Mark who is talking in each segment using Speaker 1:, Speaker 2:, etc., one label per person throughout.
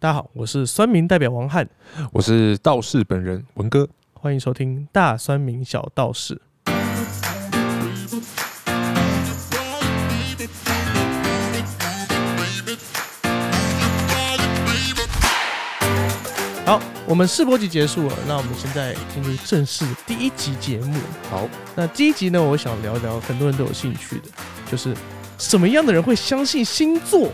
Speaker 1: 大家好，我是酸民代表王翰，
Speaker 2: 我是道士本人文哥，
Speaker 1: 欢迎收听大酸民小道士。好，我们试播集结束了，那我们现在进入正式第一集节目。
Speaker 2: 好，
Speaker 1: 那第一集呢，我想聊聊很多人都有兴趣的，就是什么样的人会相信星座？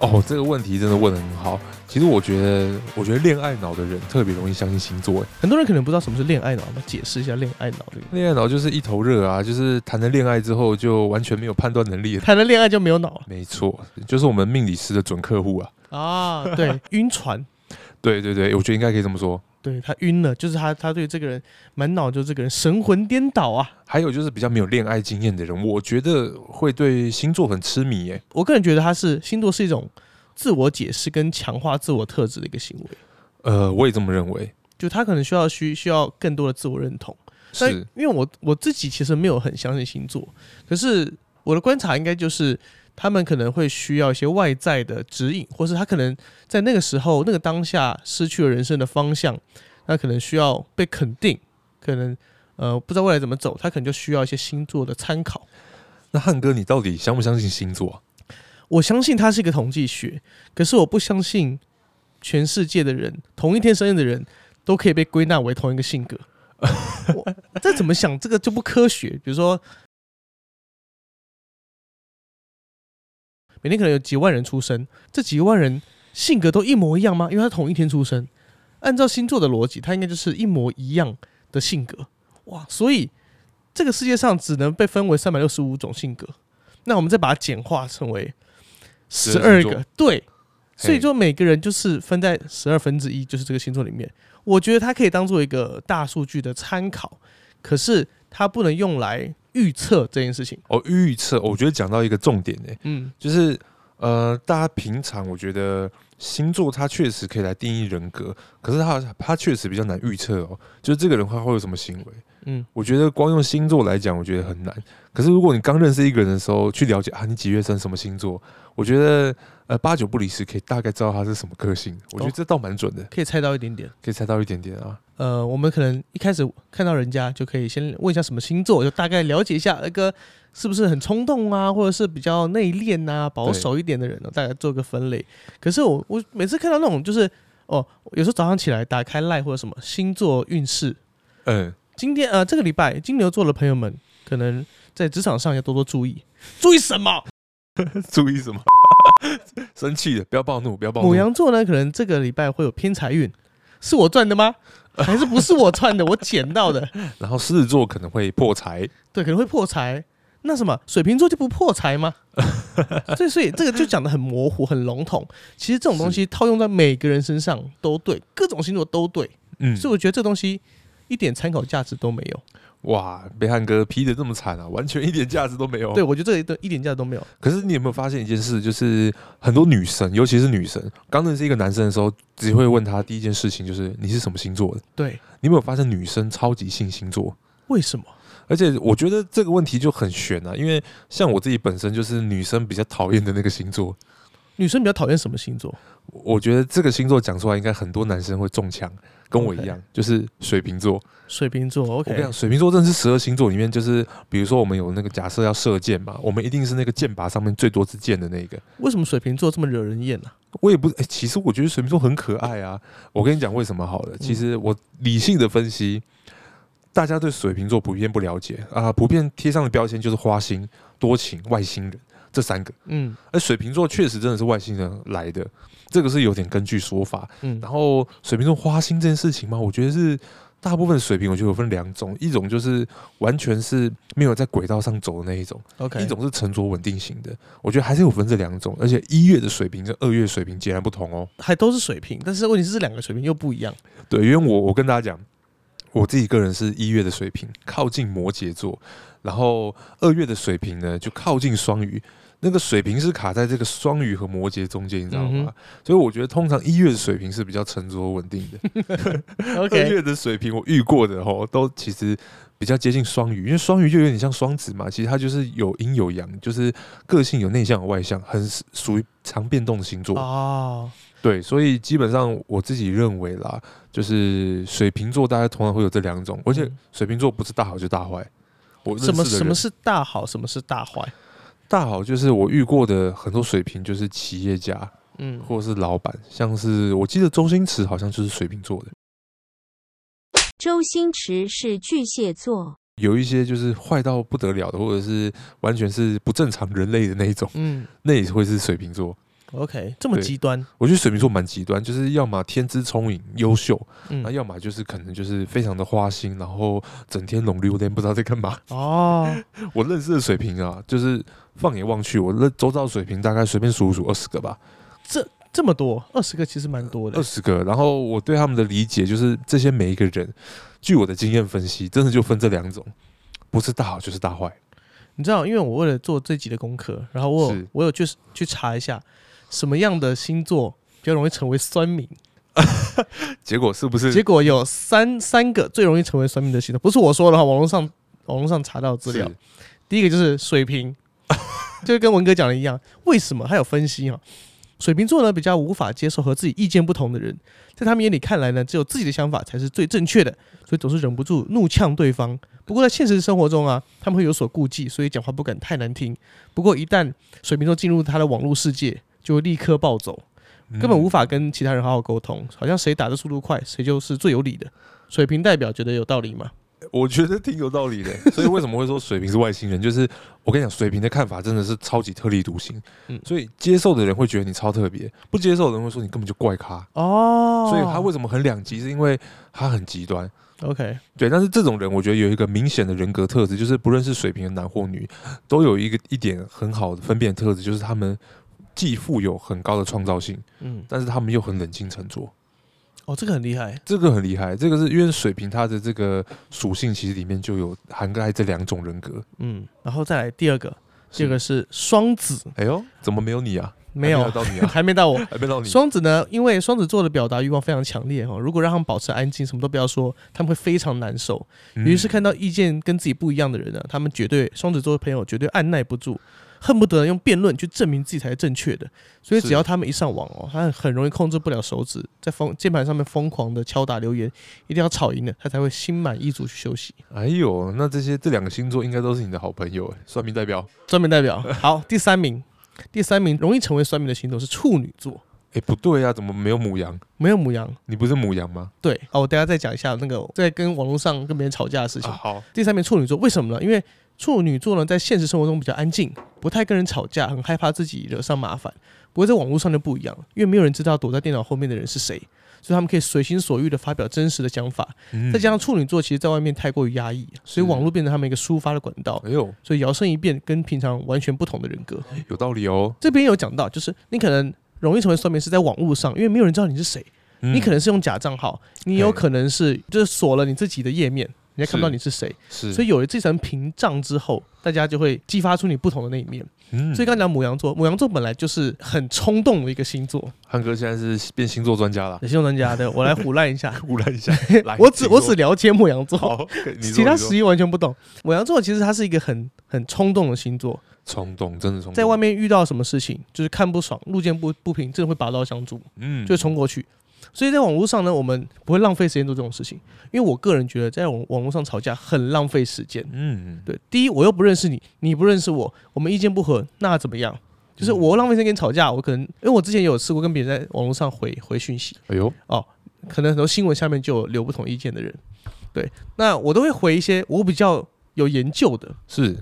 Speaker 2: 哦，这个问题真的问的很好。其实我觉得，我觉得恋爱脑的人特别容易相信星座。哎，
Speaker 1: 很多人可能不知道什么是恋爱脑，我们解释一下恋爱脑这个。
Speaker 2: 恋爱脑就是一头热啊，就是谈了恋爱之后就完全没有判断能力，
Speaker 1: 谈了恋爱就没有脑。
Speaker 2: 没错，就是我们命理师的准客户啊。
Speaker 1: 啊，对，晕船。
Speaker 2: 对对对，我觉得应该可以这么说。
Speaker 1: 对他晕了，就是他他对这个人满脑就这个人神魂颠倒啊。
Speaker 2: 还有就是比较没有恋爱经验的人，我觉得会对星座很痴迷耶。
Speaker 1: 我个人觉得他是星座是一种自我解释跟强化自我特质的一个行为。
Speaker 2: 呃，我也这么认为。
Speaker 1: 就他可能需要需需要更多的自我认同。
Speaker 2: 是，
Speaker 1: 因为我我自己其实没有很相信星座，可是我的观察应该就是。他们可能会需要一些外在的指引，或是他可能在那个时候、那个当下失去了人生的方向，那可能需要被肯定，可能呃不知道未来怎么走，他可能就需要一些星座的参考。
Speaker 2: 那汉哥，你到底相不相信星座？
Speaker 1: 我相信它是一个统计学，可是我不相信全世界的人同一天生日的人都可以被归纳为同一个性格。这怎么想？这个就不科学。比如说。每天可能有几万人出生，这几万人性格都一模一样吗？因为他同一天出生，按照星座的逻辑，他应该就是一模一样的性格哇！所以这个世界上只能被分为三百六十五种性格，那我们再把它简化成为十二个，对，所以说每个人就是分在十二分之一，就是这个星座里面。我觉得它可以当做一个大数据的参考，可是它不能用来。预测这件事情。
Speaker 2: 哦，预测，我觉得讲到一个重点呢，嗯，就是呃，大家平常我觉得星座它确实可以来定义人格，可是它它确实比较难预测哦，就是这个人他会有什么行为，嗯，我觉得光用星座来讲，我觉得很难。可是如果你刚认识一个人的时候去了解啊，你几月生，什么星座，我觉得。呃，八九不离十，可以大概知道他是什么个性。我觉得这倒蛮准的，
Speaker 1: 可以猜到一点点，
Speaker 2: 可以猜到一点点啊。
Speaker 1: 呃，我们可能一开始看到人家就可以先问一下什么星座，就大概了解一下那个是不是很冲动啊，或者是比较内敛啊、保守一点的人呢？大概做个分类。可是我我每次看到那种就是哦，有时候早上起来打开赖或者什么星座运势，嗯，今天呃这个礼拜金牛座的朋友们可能在职场上要多多注意，注意什么？
Speaker 2: 注意什么？生气的，不要暴怒，不要暴怒。
Speaker 1: 母羊座呢，可能这个礼拜会有偏财运，是我赚的吗？还是不是我赚的？我捡到的。
Speaker 2: 然后狮子座可能会破财，
Speaker 1: 对，可能会破财。那什么，水瓶座就不破财吗？所以，所以这个就讲的很模糊、很笼统。其实这种东西套用在每个人身上都对，各种星座都对。嗯，所以我觉得这东西一点参考价值都没有。
Speaker 2: 哇，被汉哥批的这么惨啊，完全一点价值都没有。
Speaker 1: 对，我觉得这一一点价值都没有。
Speaker 2: 可是你有没有发现一件事，就是很多女生，尤其是女生，刚认识一个男生的时候，只会问他第一件事情就是你是什么星座的？
Speaker 1: 对，
Speaker 2: 你有没有发现女生超级信星座？
Speaker 1: 为什么？
Speaker 2: 而且我觉得这个问题就很悬啊，因为像我自己本身就是女生比较讨厌的那个星座。
Speaker 1: 女生比较讨厌什么星座？
Speaker 2: 我觉得这个星座讲出来，应该很多男生会中枪，跟我一样，就是水瓶座。
Speaker 1: 水瓶座，OK。
Speaker 2: 我跟你讲，水瓶座真的是十二星座里面，就是比如说我们有那个假设要射箭嘛，我们一定是那个箭靶上面最多支箭的那个。
Speaker 1: 为什么水瓶座这么惹人厌呢？
Speaker 2: 我也不，哎，其实我觉得水瓶座很可爱啊。我跟你讲为什么好了，其实我理性的分析，大家对水瓶座普遍不了解啊，普遍贴上的标签就是花心、多情、外星人这三个。嗯，而水瓶座确实真的是外星人来的，这个是有点根据说法。嗯，然后水瓶座花心这件事情嘛，我觉得是。大部分水瓶我觉得有分两种，一种就是完全是没有在轨道上走的那一种
Speaker 1: ，OK，
Speaker 2: 一种是沉着稳定型的。我觉得还是有分这两种，而且一月的水平跟二月水平截然不同哦，
Speaker 1: 还都是水平，但是问题是这两个水平又不一样。
Speaker 2: 对，因为我我跟大家讲，我自己个人是一月的水平靠近摩羯座，然后二月的水平呢就靠近双鱼。那个水平是卡在这个双鱼和摩羯中间，你知道吗？所以我觉得通常一月的水平是比较沉着稳定的。
Speaker 1: 二
Speaker 2: 月的水平我遇过的吼，都其实比较接近双鱼，因为双鱼就有点像双子嘛。其实它就是有阴有阳，就是个性有内向有外向，很属于常变动的星座
Speaker 1: 哦。
Speaker 2: 对，所以基本上我自己认为啦，就是水瓶座大家通常会有这两种，而且
Speaker 1: 嗯
Speaker 2: 水瓶座不是大好就大坏。我
Speaker 1: 什么什么是大好，什么是大坏？
Speaker 2: 大好？就是我遇过的很多水瓶，就是企业家
Speaker 1: 嗯，
Speaker 2: 或者是老板，像是我记得周星驰好像就是水瓶座的，
Speaker 3: 周星驰是巨蟹座，
Speaker 2: 有一些就是坏到不得了的，或者是完全是不正常人类的那一种，
Speaker 1: 嗯
Speaker 2: 那也会是水瓶座。
Speaker 1: ，OK，这么极端，
Speaker 2: 我觉得水瓶座蛮极端，就是要么天资聪颖优秀，
Speaker 1: 嗯
Speaker 2: 那，要么就是可能就是非常的花心，然后整天拢溜连不知道在干嘛。
Speaker 1: 哦，
Speaker 2: 我认识的水瓶啊，就是放眼望去，我认周遭水瓶大概随便数数二十个吧，
Speaker 1: 这这么多，二十个其实蛮多的
Speaker 2: 二。十个。然后我对他们的理解就是，这些每一个人，据我的经验分析，真的就分这两种，不是大好就是大坏。
Speaker 1: 你知道，因为我为了做这集的功课，然后我有我有去去查一下什么样的星座比较容易成为酸民，
Speaker 2: 结果是不是？
Speaker 1: 结果有三三个最容易成为酸民的星座，不是我说的哈，网络上网络上查到资料。第一个就是水瓶，就跟文哥讲的一样，为什么？他有分析哈。水瓶座呢比较无法接受和自己意见不同的人，在他们眼里看来呢，只有自己的想法才是最正确的，所以总是忍不住怒呛对方。不过在现实生活中啊，他们会有所顾忌，所以讲话不敢太难听。不过一旦水瓶座进入他的网络世界，就会立刻暴走，根本无
Speaker 2: 嗯
Speaker 1: 法跟其他人好好沟通，好像谁打的速度快，谁就是最有理的。水瓶代表觉得有道理吗？
Speaker 2: 我觉得挺有道理的。所以为什么会说水瓶是外星人？就是我跟你讲，水瓶的看法真的是超级特立独行。
Speaker 1: 嗯
Speaker 2: 所以接受的人会觉得你超特别，不接受的人会说你根本就怪咖。
Speaker 1: 哦
Speaker 2: 所以他为什么很两极？是因为他很极端。
Speaker 1: OK
Speaker 2: 对，但是这种人，我觉得有一个明显的人格特质，就是不论是水瓶的男或女，都有一个一点很好的分辨特质，就是他们既富有很高的创造性，
Speaker 1: 嗯，
Speaker 2: 但是他们又很冷静沉着。
Speaker 1: 哦，这个很厉害。
Speaker 2: 这个很厉害，这个是因为水瓶它的这个属性其实里面就有涵盖这两种人格。
Speaker 1: 嗯，然后再来第二个，第二个是双子，
Speaker 2: 哎呦，怎么没有你啊？
Speaker 1: 没有
Speaker 2: 还到你啊，
Speaker 1: 还没到我。
Speaker 2: 还没到你。
Speaker 1: 双子呢，因为双子座的表达欲望非常强烈哈，如果让他们保持安静，什么都不要说，他们会非常难受。
Speaker 2: 嗯
Speaker 1: 于是看到意见跟自己不一样的人呢，他们绝对双子座的朋友绝对按耐不住，恨不得用辩论去证明自己才是正确的。所以只要他们一上网哦，他很容易控制不了手指，在疯键盘上面疯狂的敲打留言，一定要吵赢了，他才会心满意足去休息。
Speaker 2: 哎呦，那这些这两个星座应该都是你的好朋友哎，算命代表。
Speaker 1: 算命代表好，第三名，第三名容易成为算命的星座是处女座，
Speaker 2: 哎，不对啊，怎么没有母羊？
Speaker 1: 没有母羊。
Speaker 2: 你不是母羊吗？
Speaker 1: 对，好，我等下再讲一下那个在跟网络上跟别人吵架的事情。
Speaker 2: 啊，好，
Speaker 1: 第三名处女座，为什么呢？因为处女座呢，在现实生活中比较安静，不太跟人吵架，很害怕自己惹上麻烦。不过在网络上就不一样了，因为没有人知道躲在电脑后面的人是谁，所以他们可以随心所欲的发表真实的想法。
Speaker 2: 嗯
Speaker 1: 再加上处女座其实在外面太过于压抑，所以网络变成他们一个抒发的管道。
Speaker 2: 哎呦，
Speaker 1: 所以摇身一变，跟平常完全不同的人格。
Speaker 2: 有道理哦。
Speaker 1: 这边有讲到，就是你可能容易成为酸民是在网络上，因为没有人知道你是谁。
Speaker 2: 嗯
Speaker 1: 你可能是用假账号，你有可能是就是锁了你自己的页面，人家看不到你是谁。
Speaker 2: 是，
Speaker 1: 所以有了这层屏障之后，大家就会激发出你不同的那一面。
Speaker 2: 嗯
Speaker 1: 所以刚才讲母羊座，母羊座本来就是很冲动的一个星座。
Speaker 2: 汉哥现在是变星座专家了，
Speaker 1: 星座专家对，我来胡乱一下，
Speaker 2: 胡乱一下。来
Speaker 1: 我只我只了解母羊座，其他十一完全不懂。母羊座其实它是一个很很冲动的星座，
Speaker 2: 冲动，真的冲动，
Speaker 1: 在外面遇到什么事情，就是看不爽、路见不不平，真的会拔刀相助。
Speaker 2: 嗯
Speaker 1: 就冲过去。所以在网络上呢，我们不会浪费时间做这种事情，因为我个人觉得在网网络上吵架很浪费时间。
Speaker 2: 嗯，
Speaker 1: 对，第一我又不认识你，你不认识我，我们意见不合，那怎么样？就是我浪费时间跟你吵架，我可能因为我之前有试过跟别人在网络上回回讯息，
Speaker 2: 哎呦，哦
Speaker 1: 可能很多新闻下面就有留不同意见的人，对，那我都会回一些我比较有研究的。
Speaker 2: 是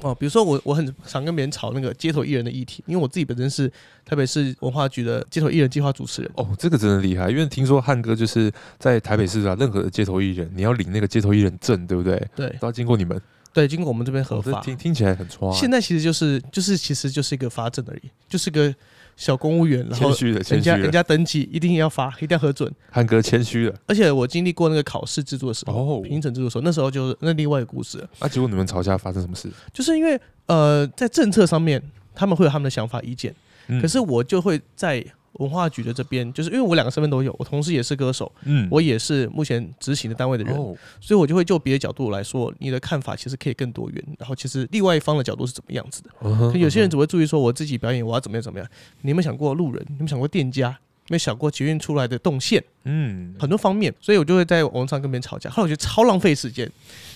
Speaker 1: 哦，比如说我我很常跟别人吵那个街头艺人的议题，因为我自己本身是台北市文化局的街头艺人计划主持人，
Speaker 2: 哦，这个真的厉害，因为听说汉哥就是在台北市啊，任何的街头艺人，你要领那个街头艺人证，对不对？
Speaker 1: 对。
Speaker 2: 都要经过你们，
Speaker 1: 对，经过我们这边合法，
Speaker 2: 听听起来很。抓，
Speaker 1: 现在其实就是就是其实就是一个发证而已，就是个小公务员，然后人家人家登记一定要发，一定要核准。
Speaker 2: 汉哥谦虚了。
Speaker 1: 而且我经历过那个考试制度的时候，
Speaker 2: 哦，
Speaker 1: 评审制度的时候，那时候就是那另外一个故事了，
Speaker 2: 那结果你们吵架发生什么事？
Speaker 1: 就是因为呃在政策上面他们会有他们的想法意见，
Speaker 2: 嗯
Speaker 1: 可是我就会在文化局的这边，就是因为我两个身份都有，我同时也是歌手，
Speaker 2: 嗯
Speaker 1: 我也是目前执行的单位的人，
Speaker 2: 哦，
Speaker 1: 所以我就会就别的角度来说，你的看法其实可以更多元，然后其实另外一方的角度是怎么样子的。有些人只会注意说我自己表演我要怎么样怎么样，你有没有想过路人？你有没有想过店家？没有想过捷运出来的动线，
Speaker 2: 嗯，
Speaker 1: 很多方面，所以我就会在网络上跟别人吵架。后来我觉得超浪费时间。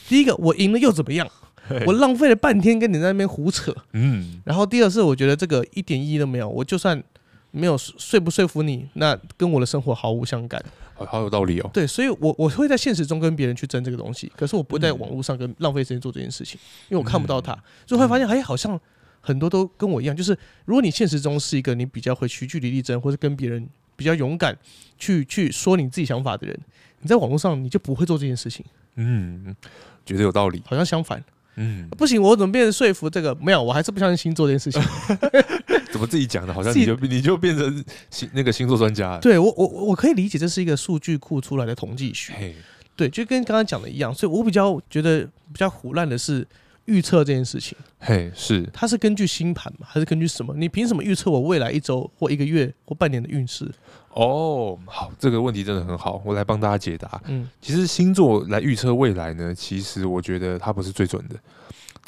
Speaker 1: 第一个，我赢了又怎么样？我浪费了半天跟你在那边胡扯。
Speaker 2: 嗯，
Speaker 1: 然后第二是，我觉得这个一点意义都没有。我就算没有说不说服你，那跟我的生活毫无相干。
Speaker 2: 好好有道理哦。
Speaker 1: 对，所以我我会在现实中跟别人去争这个东西，可是我不会在网络上跟浪费时间做这件事情，因为我看不到他，所以会发现，哎，好像很多都跟我一样，就是如果你现实中是一个你比较会去据理力争，或者跟别人比较勇敢去去说你自己想法的人，你在网络上你就不会做这件事情，
Speaker 2: 嗯，觉得有道理。
Speaker 1: 好像相反，
Speaker 2: 嗯，
Speaker 1: 不行，我怎么变成说服这个？没有，我还是不相信星座这件事情。
Speaker 2: 怎么自己讲的？好像你就你就变成星那个星座专家了。
Speaker 1: 对我我我可以理解，这是一个数据库出来的统计学，
Speaker 2: 嘿，
Speaker 1: 对，就跟刚刚讲的一样，所以我比较觉得比较胡乱的是预测这件事情。
Speaker 2: 嘿，是，
Speaker 1: 它是根据星盘吗？还是根据什么？你凭什么预测我未来一周或一个月或半年的运势？
Speaker 2: 哦，好，这个问题真的很好，我来帮大家解答。
Speaker 1: 嗯
Speaker 2: 其实星座来预测未来呢，其实我觉得它不是最准的。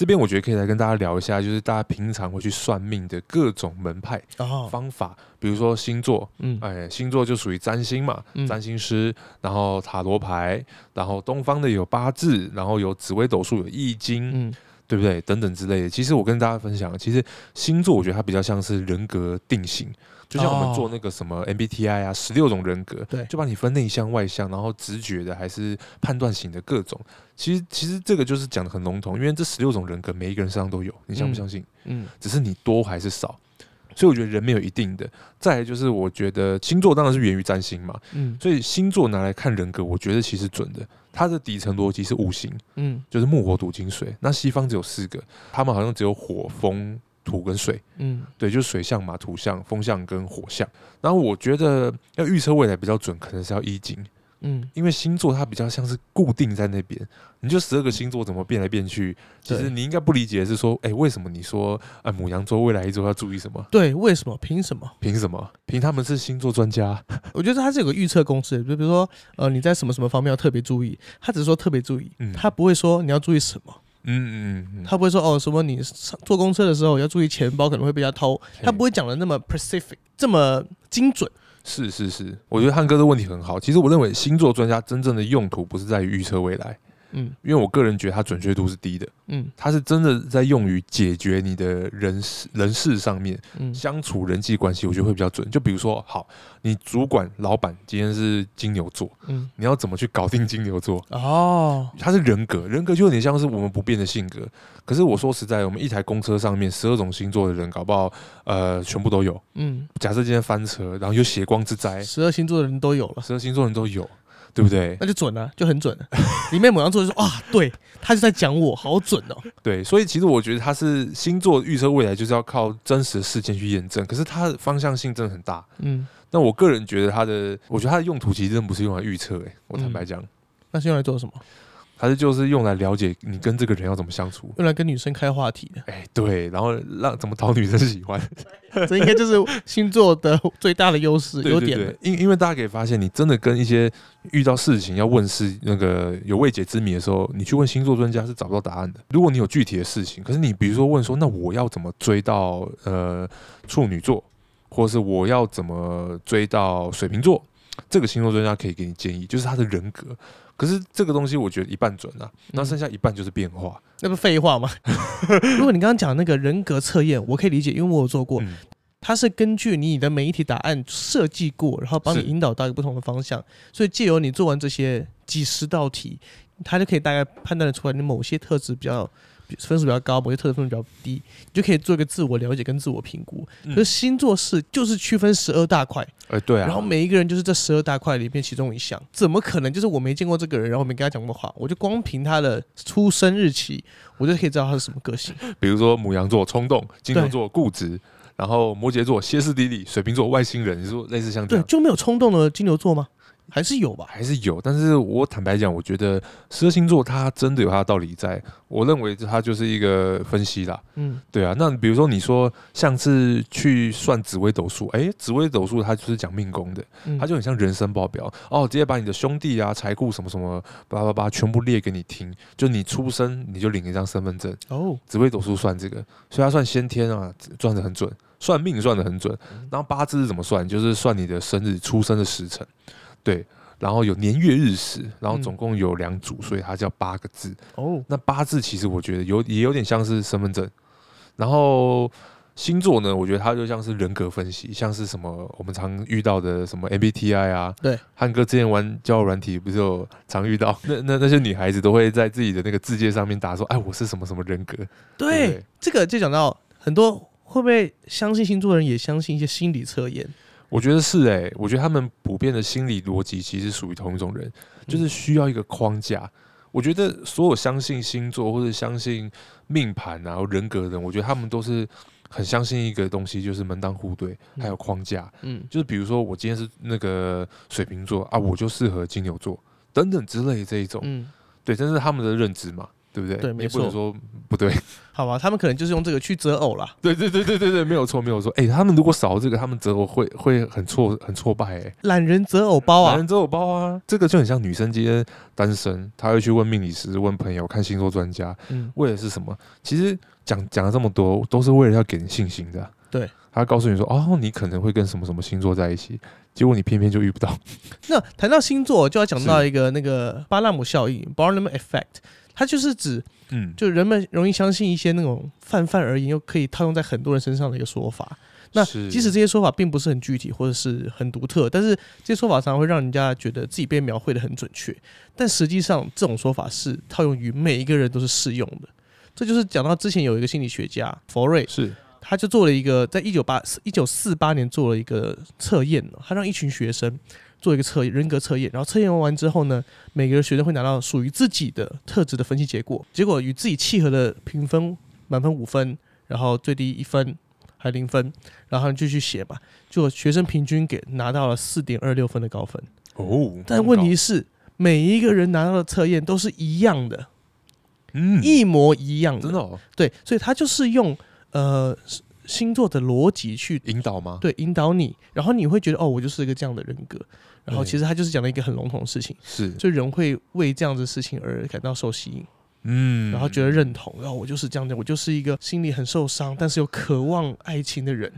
Speaker 2: 这边我觉得可以来跟大家聊一下，就是大家平常会去算命的各种门派
Speaker 1: 哦
Speaker 2: 方法，比如说星座，
Speaker 1: 嗯
Speaker 2: 哎，星座就属于占星嘛，
Speaker 1: 嗯
Speaker 2: 占星师，然后塔罗牌，然后东方的有八字，然后有紫微斗数，有易经，
Speaker 1: 嗯
Speaker 2: 对不对？等等之类的。其实我跟大家分享，其实星座我觉得它比较像是人格定型，就像我们
Speaker 1: 哦
Speaker 2: 做那个什么 MBTI 啊，十六种人格，
Speaker 1: 对
Speaker 2: 就把你分内向、外向，然后直觉的还是判断型的各种。其实其实这个就是讲的很笼统，因为这十六种人格每一个人身上都有，你相不
Speaker 1: 嗯
Speaker 2: 相信？
Speaker 1: 嗯
Speaker 2: 只是你多还是少。所以我觉得人没有一定的。再来就是我觉得星座当然是源于占星嘛，
Speaker 1: 嗯
Speaker 2: 所以星座拿来看人格，我觉得其实准的。它的底层逻辑是五行，
Speaker 1: 嗯
Speaker 2: 就是木火土金水。那西方只有四个，他们好像只有火风土跟水，
Speaker 1: 嗯
Speaker 2: 对，就是水象嘛，土象、风象跟火象。然后我觉得要预测未来比较准，可能是要易经，
Speaker 1: 嗯，
Speaker 2: 因为星座它比较像是固定在那边，你就十二个星座怎么变来变去，其实你应该不理解的是说，哎、为什么你说啊母羊座未来一周要注意什么？
Speaker 1: 对，为什么？凭什么？
Speaker 2: 凭什么？凭他们是星座专家？
Speaker 1: 我觉得它是有个预测公式，就比如说，呃，你在什么什么方面要特别注意，他只是说特别注意，
Speaker 2: 嗯
Speaker 1: 他不会说你要注意什么，
Speaker 2: 嗯嗯嗯，
Speaker 1: 他不会说哦什么你上坐公车的时候要注意钱包可能会被他偷，他不会讲的那么 specific，这么精准。
Speaker 2: 是是是，我觉得汉哥的问题很好。其实我认为星座专家真正的用途不是在于预测未来，
Speaker 1: 嗯
Speaker 2: 因为我个人觉得它准确度是低的。
Speaker 1: 嗯
Speaker 2: 它是真的在用于解决你的人事人事上面
Speaker 1: 嗯
Speaker 2: 相处人际关系，我觉得会比较准。就比如说，好，你主管老板今天是金牛座，
Speaker 1: 嗯，
Speaker 2: 你要怎么去搞定金牛座？
Speaker 1: 哦，
Speaker 2: 它是人格，人格就有点像是我们不变的性格。可是我说实在，我们一台公车上面十二种星座的人，搞不好呃全部都有。
Speaker 1: 嗯，
Speaker 2: 假设今天翻车，然后有血光之灾，
Speaker 1: 十二星座的人都有了。
Speaker 2: 十二星座人都有，对不对？
Speaker 1: 那就准了、就很准了。里面某样座就说啊，对，他就在讲我，好准哦。
Speaker 2: 对，所以其实我觉得他是星座预测未来，就是要靠真实的事件去验证。可是它的方向性真的很大。
Speaker 1: 嗯，
Speaker 2: 那我个人觉得它的，我觉得它的用途其实真的不是用来预测，哎，我坦白讲，
Speaker 1: 那是用来做什么？
Speaker 2: 它是就是用来了解你跟这个人要怎么相处。
Speaker 1: 用来跟女生开话题的。
Speaker 2: 哎，对，然后让怎么讨女生喜欢，
Speaker 1: 这应该就是星座的最大的优势优点
Speaker 2: 因因为大家可以发现，你真的跟一些遇到事情要问事那个有未解之谜的时候，你去问星座专家是找不到答案的。如果你有具体的事情，可是你比如说问说，那我要怎么追到呃处女座，或者是我要怎么追到水瓶座，这个星座专家可以给你建议，就是他的人格。可是这个东西我觉得一半准啊，那剩下一半就是变化。
Speaker 1: 那不废话吗？如果你刚刚讲那个人格测验，我可以理解，因为我有做过，
Speaker 2: 嗯
Speaker 1: 它是根据你的每一题答案设计过，然后帮你引导到一个不同的方向，所以借由你做完这些几十道题，它就可以大概判断得出来你某些特质比较分数比较高，某些特质分数比较低，你就可以做一个自我了解跟自我评估。
Speaker 2: 嗯
Speaker 1: 可是星座是就是区分十二大块，
Speaker 2: 哎、对啊，
Speaker 1: 然后每一个人就是这十二大块里面其中一项，怎么可能就是我没见过这个人，然后我没跟他讲过话，我就光凭他的出生日期，我就可以知道他是什么个性。
Speaker 2: 比如说母羊座冲动，金牛座固执，然后摩羯座歇斯底里，水瓶座外星人，你说类似像这样，，
Speaker 1: 对就没有冲动的金牛座吗？还是有吧？
Speaker 2: 还是有，但是我坦白讲，我觉得十二星座它真的有它的道理在，我认为它就是一个分析啦，
Speaker 1: 嗯
Speaker 2: 对啊，那比如说你说像是去算紫微斗数，诶，紫微斗数它就是讲命宫的，
Speaker 1: 嗯，
Speaker 2: 它就很像人生报表哦，直接把你的兄弟啊、财库什么什么叭叭叭全部列给你听，就你出生你就领一张身份证，
Speaker 1: 哦，
Speaker 2: 紫微斗数算这个，所以它算先天啊，算的很准。算命算的很准。
Speaker 1: 嗯
Speaker 2: 然后八字是怎么算？就是算你的生日出生的时辰，对。然后有年月日时，然后
Speaker 1: 嗯
Speaker 2: 总共有两组，所以它叫八个字。
Speaker 1: 哦，
Speaker 2: 那八字其实我觉得有也有点像是身份证，然后星座呢，我觉得它就像是人格分析，像是什么我们常遇到的什么 MBTI 啊，
Speaker 1: 对，
Speaker 2: 汉哥之前玩交友软体不是有常遇到，那那那些女孩子都会在自己的那个字界上面打说，哎，我是什么什么人格，
Speaker 1: 对
Speaker 2: 对，
Speaker 1: 这个就讲到很多会不会相信星座的人也相信一些心理测验？
Speaker 2: 我觉得是哎、我觉得他们普遍的心理逻辑其实属于同一种人，就是需要一个框架。我觉得所有相信星座或者相信命盘然后、人格的人，我觉得他们都是很相信一个东西，就是门当户对，还有框架。
Speaker 1: 嗯，
Speaker 2: 就是比如说，我今天是那个水瓶座啊，我就适合金牛座等等之类这一种。
Speaker 1: 嗯，
Speaker 2: 对，这是他们的认知嘛，对不对？
Speaker 1: 对没错
Speaker 2: 不能说不对。
Speaker 1: 好吧，他们可能就是用这个去择偶啦。
Speaker 2: 对对对对对对，没有错没有错。哎、他们如果少了这个，他们择偶会会很挫很挫败哎、
Speaker 1: 懒人择偶包啊
Speaker 2: 懒人，择偶包啊，这个就很像女生今天单身，她会去问命理师、问朋友、看星座专家，
Speaker 1: 嗯，
Speaker 2: 为的是什么？其实讲讲了这么多，都是为了要给你信心的啊、
Speaker 1: 对，
Speaker 2: 他告诉你说，哦，你可能会跟什么什么星座在一起，结果你偏偏就遇不到。
Speaker 1: 那谈到星座，就要讲到一个那个巴纳姆效应 （Barnum Effect），它就是指
Speaker 2: 嗯，
Speaker 1: 就人们容易相信一些那种泛泛而言又可以套用在很多人身上的一个说法。那即使这些说法并不是很具体或者是很独特，但是这些说法常常会让人家觉得自己被描绘的很准确。但实际上，这种说法是套用于每一个人都是适用的。这就是讲到之前有一个心理学家佛瑞，
Speaker 2: 是
Speaker 1: 他就做了一个，在一九八一九四八年做了一个测验，他让一群学生做一个测验人格测验，然后测验完之后呢，每个学生会拿到属于自己的特质的分析结果，结果与自己契合的评分满分五分，然后最低一分还零分，然后他们就去写吧。就学生平均给拿到了四点二六分的高分，
Speaker 2: 哦，
Speaker 1: 但问题是每一个人拿到的测验都是一样的，
Speaker 2: 嗯，
Speaker 1: 一模一样的，
Speaker 2: 真的哦，
Speaker 1: 对，所以他就是用呃星座的逻辑去
Speaker 2: 引导吗？
Speaker 1: 对引导你，然后你会觉得哦，我就是一个这样的人格，然后其实他就是讲了一个很笼统的事情，
Speaker 2: 是，
Speaker 1: 所以人会为这样子的事情而感到受吸引，
Speaker 2: 嗯，
Speaker 1: 然后觉得认同，然后我就是这样的，我就是一个心里很受伤，但是又渴望爱情的人，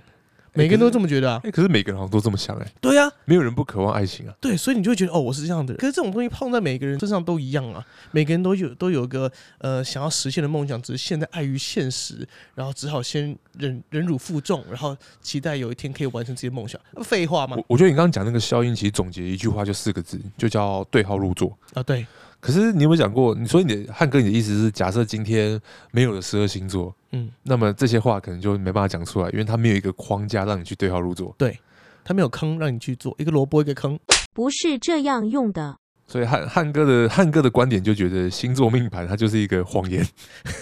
Speaker 1: 每个人都这么觉得啊
Speaker 2: 哎、，可是每个人好像都这么想哎、
Speaker 1: 对呀、啊，
Speaker 2: 没有人不渴望爱情啊。
Speaker 1: 对，所以你就会觉得哦，我是这样的人。可是这种东西碰在每个人身上都一样啊，每个人都有都有个呃想要实现的梦想，只是现在碍于现实，然后只好先忍忍辱负重，然后期待有一天可以完成自己的梦想。呃废话嘛
Speaker 2: 我我觉得你刚刚讲那个效应，其实总结一句话就四个字，就叫对号入座。
Speaker 1: 啊，对，
Speaker 2: 可是你有没有讲过？你说你的汉哥，你的意思是，假设今天没有了十二星座，
Speaker 1: 嗯，
Speaker 2: 那么这些话可能就没办法讲出来，因为它没有一个框架让你去对号入座。
Speaker 1: 对他没有坑让你去做，一个萝卜一个坑。
Speaker 3: 不是这样用的。
Speaker 2: 所以汉汉哥的汉哥的观点就觉得星座命盘它就是一个谎言，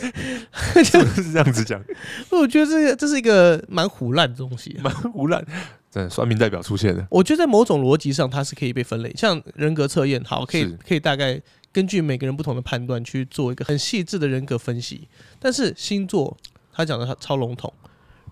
Speaker 2: 是不是这样子讲？
Speaker 1: 我觉得这个这是一个蛮胡乱的东西。
Speaker 2: 蛮胡乱。真的，算命代表出现的。
Speaker 1: 我觉得在某种逻辑上，它是可以被分类，像人格测验，好，可以可以大概根据每个人不同的判断去做一个很细致的人格分析。但是星座，他讲的他超笼统，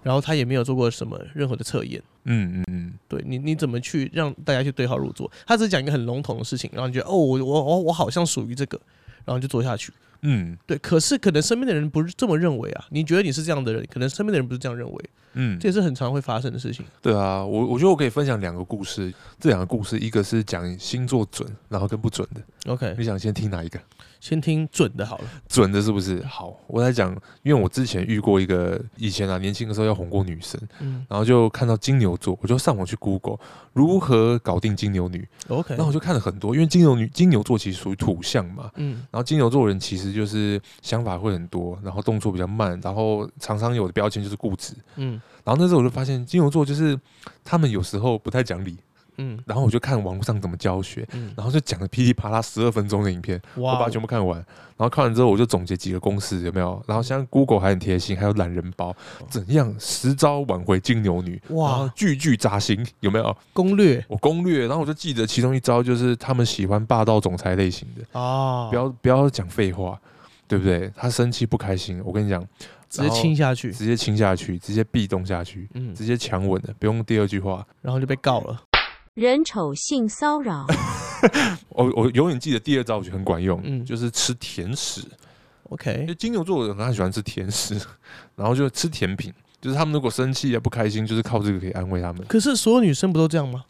Speaker 1: 然后他也没有做过什么任何的测验。
Speaker 2: 嗯嗯嗯，
Speaker 1: 对你，你怎么去让大家去对号入座？他只是讲一个很笼统的事情，然后你觉得哦，我我我我好像属于这个，然后就做下去。
Speaker 2: 嗯
Speaker 1: 对，可是可能身边的人不是这么认为啊。你觉得你是这样的人，可能身边的人不是这样认为，
Speaker 2: 嗯，
Speaker 1: 这也是很常会发生的事情。
Speaker 2: 对啊，我我觉得我可以分享两个故事。这两个故事，一个是讲星座准，然后跟不准的。
Speaker 1: OK，
Speaker 2: 你想先听哪一个？
Speaker 1: 先听准的好了。
Speaker 2: 准的是不是？好，我在讲，因为我之前遇过一个，以前啊年轻的时候要哄过女生，
Speaker 1: 嗯
Speaker 2: 然后就看到金牛座，我就上网去 Google 如何搞定金牛女
Speaker 1: ，，OK，
Speaker 2: 然后我就看了很多，因为金牛女金牛座其实属于土象嘛，
Speaker 1: 嗯
Speaker 2: 然后金牛座人其实就是想法会很多，然后动作比较慢，然后常常有的标签就是固执，
Speaker 1: 嗯。
Speaker 2: 然后那时候我就发现金牛座就是他们有时候不太讲理，
Speaker 1: 嗯
Speaker 2: 然后我就看网络上怎么教学，
Speaker 1: 嗯，
Speaker 2: 然后就讲了噼里啪啦十二分钟的影片，我把它全部看完，然后看完之后我就总结几个公式有没有？然后像 Google 还很贴心，还有懒人包，怎样十招挽回金牛女，
Speaker 1: 哇
Speaker 2: 句句扎心，有没有？
Speaker 1: 攻略
Speaker 2: 我攻略，然后我就记得其中一招就是他们喜欢霸道总裁类型的，
Speaker 1: 哦，
Speaker 2: 不要不要讲废话，对不对？他生气不开心，我跟你讲，
Speaker 1: 直接亲下去，
Speaker 2: 直接亲下去，直接壁咚下去，
Speaker 1: 嗯，
Speaker 2: 直接强吻的，不用第二句话。
Speaker 1: 然后就被告了。
Speaker 3: 人丑性骚扰，
Speaker 2: 我我永远记得第二招，我觉得很管用，
Speaker 1: 嗯
Speaker 2: 就是吃甜食。
Speaker 1: OK，
Speaker 2: 就金牛座的人他很喜欢吃甜食，然后就吃甜品，就是他们如果生气啊不开心，就是靠这个可以安慰他们。
Speaker 1: 可是所有女生不都这样吗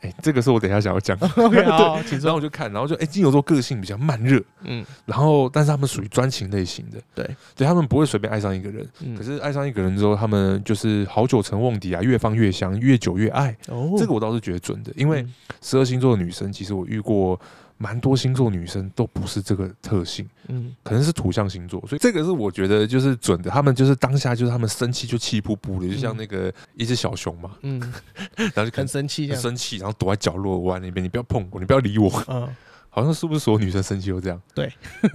Speaker 2: 哎、这个是我等一下想要讲。
Speaker 1: OK，好，请说。
Speaker 2: 然后我就看，然后就哎，金牛座个性比较慢热，
Speaker 1: 嗯，
Speaker 2: 然后但是他们属于专情类型的，
Speaker 1: 对，
Speaker 2: 对他们不会随便爱上一个人，
Speaker 1: 嗯
Speaker 2: 可是爱上一个人之后，他们就是好久成瓮底啊，越放越香，越久越爱。
Speaker 1: 哦，
Speaker 2: 这个我倒是觉得准的，因为
Speaker 1: 嗯
Speaker 2: 十二星座的女生，其实我遇过蛮多星座女生都不是这个特性，
Speaker 1: 嗯
Speaker 2: 可能是土象星座，所以这个是我觉得就是准的。他们就是当下就是他们生气就气噗噗的，就像那个一只小熊嘛，
Speaker 1: 嗯，
Speaker 2: 然后就
Speaker 1: 很生气。
Speaker 2: 很生气，然后躲在角落弯那边，你不要碰我，你不要理我。
Speaker 1: 嗯，
Speaker 2: 好像是不是所有女生生气都这样？
Speaker 1: 对，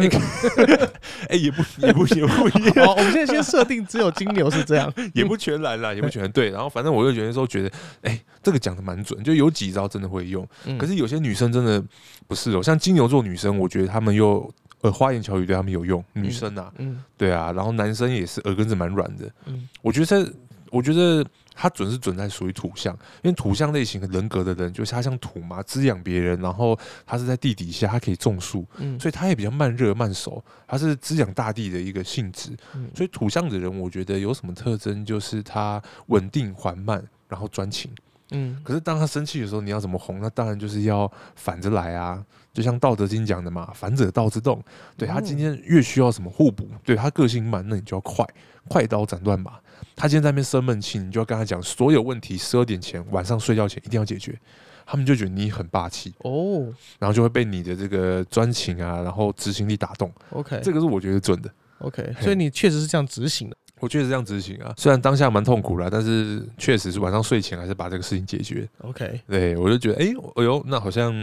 Speaker 2: 哎、也不也不也不一样，
Speaker 1: 好，我们现在先设定只有金牛是这样。
Speaker 2: 也不全然啦，也不全然对。然后反正我就觉得说，觉得哎、这个讲的蛮准，就有几招真的会用。
Speaker 1: 嗯
Speaker 2: 可是有些女生真的不是哦，像金牛座女生，我觉得她们又呃花言巧语对她们有用，女生啊，
Speaker 1: 嗯
Speaker 2: 对啊，然后男生也是耳根子蛮软的。
Speaker 1: 嗯
Speaker 2: 我觉得在，我觉得他准是准在属于土象，因为土象类型的人格的人，就是他像土嘛，滋养别人，然后他是在地底下，他可以种树，
Speaker 1: 嗯，
Speaker 2: 所以他也比较慢热慢熟，他是滋养大地的一个性质。
Speaker 1: 嗯
Speaker 2: 所以土象的人，我觉得有什么特征，就是他稳定缓慢，然后专情。
Speaker 1: 嗯
Speaker 2: 可是当他生气的时候，你要怎么哄？那当然就是要反着来啊！就像《道德经》讲的嘛，“反者道之动”。对他今天越需要什么互补，对他个性慢，那你就要快，快刀斩乱麻。他今天在那边生闷气，你就要跟他讲，所有问题十二点前晚上睡觉前一定要解决。他们就觉得你很霸气，
Speaker 1: 哦
Speaker 2: 然后就会被你的这个专情啊，然后执行力打动。
Speaker 1: ，OK，
Speaker 2: 这个是我觉得准的。
Speaker 1: OK，所以你确实是这样执行的。
Speaker 2: 我确实这样执行啊，虽然当下蛮痛苦啦，但是确实是晚上睡前还是把这个事情解决。
Speaker 1: OK，
Speaker 2: 对我就觉得，哎、哎呦，那好像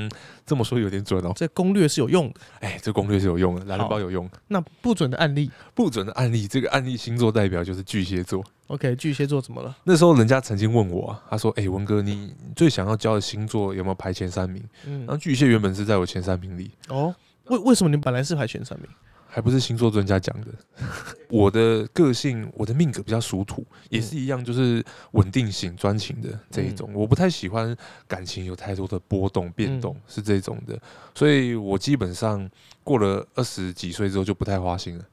Speaker 2: 这么说有点准哦。
Speaker 1: 这攻略是有用的。
Speaker 2: 哎，这攻略是有用的，懒人包有用。
Speaker 1: 那不准的案例
Speaker 2: 不准的案例，这个案例星座代表就是巨蟹座。
Speaker 1: ，OK，巨蟹座怎么了？
Speaker 2: 那时候人家曾经问我、啊，他说：“哎、文哥，你最想要教的星座有没有排前三名？”
Speaker 1: 嗯
Speaker 2: 然后，巨蟹原本是在我前三名里，
Speaker 1: 哦，为为什么你本来是排前三名？
Speaker 2: 还不是星座专家讲的。我的个性，我的命格比较属土，也是一样，就是稳定型、专情的这一种。我不太喜欢感情有太多的波动、变动，是这种的。所以我基本上过了二十几岁之后就不太花心了。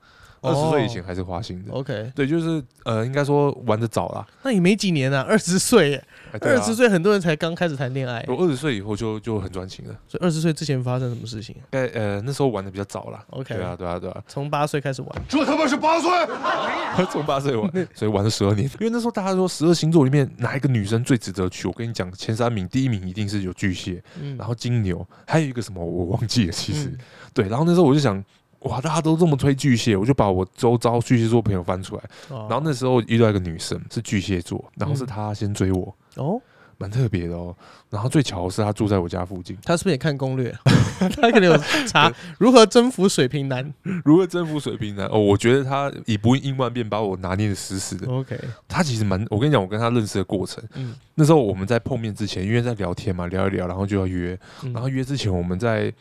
Speaker 2: 二十岁以前还是花心的。
Speaker 1: OK，
Speaker 2: 对，就是呃，应该说玩的早啦。
Speaker 1: 那你没几年啊，二十岁耶，二十岁很多人才刚开始谈恋爱，
Speaker 2: 我二十岁以后就就很专情了。
Speaker 1: 所以二十岁之前发生什么事情
Speaker 2: 该呃那时候玩的比较早啦。
Speaker 1: ？OK，
Speaker 2: 对啊，对啊，对啊，
Speaker 1: 从八岁开始玩，
Speaker 4: 这他妈是八岁！
Speaker 2: 从八岁玩，所以玩了十二年。因为那时候大家说十二星座里面哪一个女生最值得娶？我跟你讲，前三名，第一名一定是有巨蟹，
Speaker 1: 嗯
Speaker 2: 然后金牛，还有一个什么我忘记了，其实、
Speaker 1: 嗯
Speaker 2: 对。然后那时候我就想。哇，大家都这么推巨蟹，我就把我周遭巨蟹座朋友翻出来。
Speaker 1: 哦
Speaker 2: 然后那时候遇到一个女生是巨蟹座，然后是
Speaker 1: 嗯
Speaker 2: 她先追我，
Speaker 1: 哦，
Speaker 2: 蛮特别的哦。然后最巧的是他住在我家附近，
Speaker 1: 他是不是也看攻略？他可能有查如何征服水瓶男。
Speaker 2: 如何征服水瓶男？哦，我觉得他以不应万变把我拿捏的死死的。
Speaker 1: OK，
Speaker 2: 他其实蛮，我跟你讲，我跟他认识的过程，
Speaker 1: 嗯，
Speaker 2: 那时候我们在碰面之前，因为在聊天嘛，聊一聊，然后就要约，
Speaker 1: 嗯
Speaker 2: 然后约之前我们在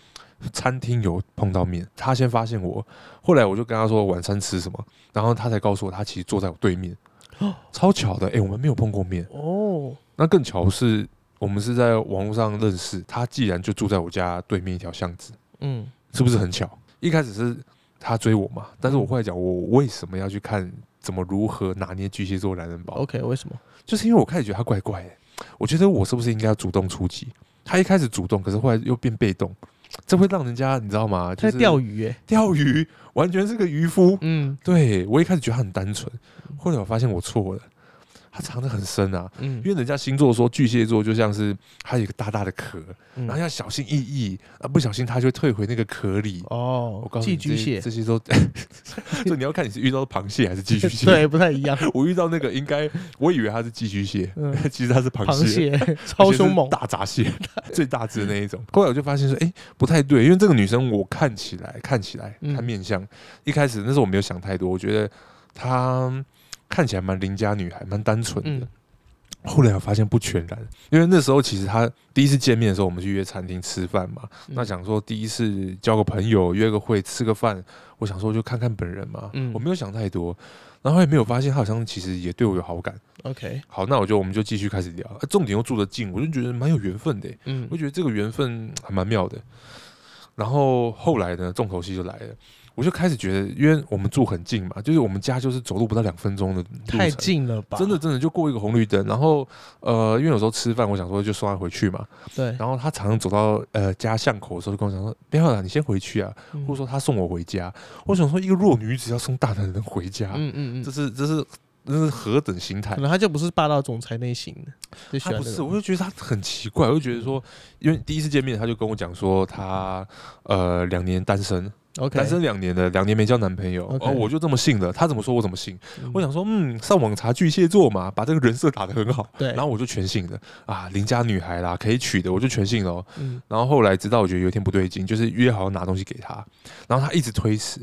Speaker 2: 餐厅有碰到面，他先发现我，后来我就跟他说晚餐吃什么，然后他才告诉我他其实坐在我对面，超巧的，哎、我们没有碰过面，
Speaker 1: 哦，
Speaker 2: 那更巧的是我们是在网络上认识，他既然就住在我家对面一条巷子，
Speaker 1: 嗯
Speaker 2: 是不是很巧？一开始是他追我嘛，但是我后来讲我为什么要去看怎么如何拿捏巨蟹座男人包
Speaker 1: ，，OK，为什么？
Speaker 2: 就是因为我开始觉得他怪怪的，我觉得我是不是应该要主动出击？他一开始主动，可是后来又变被动，这会让人家你知道吗？
Speaker 1: 他在钓鱼耶。
Speaker 2: 钓鱼，完全是个渔夫。
Speaker 1: 嗯
Speaker 2: 对我一开始觉得他很单纯，后来我发现我错了，他藏得很深啊。
Speaker 1: 嗯
Speaker 2: 因为人家星座说巨蟹座就像是它有一个大大的壳，
Speaker 1: 嗯
Speaker 2: 然后要小心翼翼，啊不小心它就会退回那个壳里。
Speaker 1: 哦
Speaker 2: 我告，诉你，
Speaker 1: 寄居蟹
Speaker 2: 这，些都，所以你要看你是遇到螃蟹还是寄居蟹。
Speaker 1: 对，不太一样。
Speaker 2: 我遇到那个应该，我以为它是寄居蟹，
Speaker 1: 嗯
Speaker 2: 其实它是螃
Speaker 1: 螃
Speaker 2: 蟹。
Speaker 1: 超凶猛
Speaker 2: 而且是，大闸蟹，最大只的那一种。后来我就发现说，哎、不太对，因为这个女生我看起来看起来
Speaker 1: 嗯
Speaker 2: 看面相，一开始那时候我没有想太多，我觉得她看起来蛮邻家女孩，蛮单纯的。
Speaker 1: 嗯
Speaker 2: 后来我发现不全然，因为那时候其实他第一次见面的时候，我们去约餐厅吃饭嘛，
Speaker 1: 嗯
Speaker 2: 那想说第一次交个朋友，约个会，吃个饭，我想说就看看本人嘛，
Speaker 1: 嗯
Speaker 2: 我没有想太多，然后也没有发现他好像其实也对我有好感。
Speaker 1: OK，
Speaker 2: 好，那我就我们就继续开始聊，啊重点又住得近，我就觉得蛮有缘分的。
Speaker 1: 嗯
Speaker 2: 我觉得这个缘分还蛮妙的。然后后来呢，重头戏就来了。我就开始觉得，因为我们住很近嘛，就是我们家就是走路不到两分钟的路
Speaker 1: 太
Speaker 2: 程。
Speaker 1: 近了吧？
Speaker 2: 真的真的就过一个红绿灯，然后呃，因为有时候吃饭，我想说就送他回去嘛。
Speaker 1: 对，
Speaker 2: 然后他常常走到呃家巷口的时候，就跟我讲说：“不要了，你先回去啊。”
Speaker 1: 嗯
Speaker 2: 或者说他送我回家。我想说，一个弱女子要送大男人回家，
Speaker 1: 嗯嗯嗯，
Speaker 2: 这是这是这是何等心态
Speaker 1: 可？能他就不是霸道总裁类型的，
Speaker 2: 他不是，我就觉得他很奇怪，我就觉得说，因为第一次见面他就跟我讲说他呃两年单身，
Speaker 1: OK，
Speaker 2: 单身两年了，两年没交男朋友哦，我就这么信了，他怎么说我怎么信。
Speaker 1: 嗯
Speaker 2: 我想说，嗯，上网查巨蟹座嘛，把这个人设打得很好，
Speaker 1: 对，
Speaker 2: 然后我就全信了啊，邻家女孩啦，可以娶的，我就全信了哦。
Speaker 1: 嗯
Speaker 2: 然后后来直到我觉得有一天不对劲，就是约好要拿东西给他，然后他一直推迟。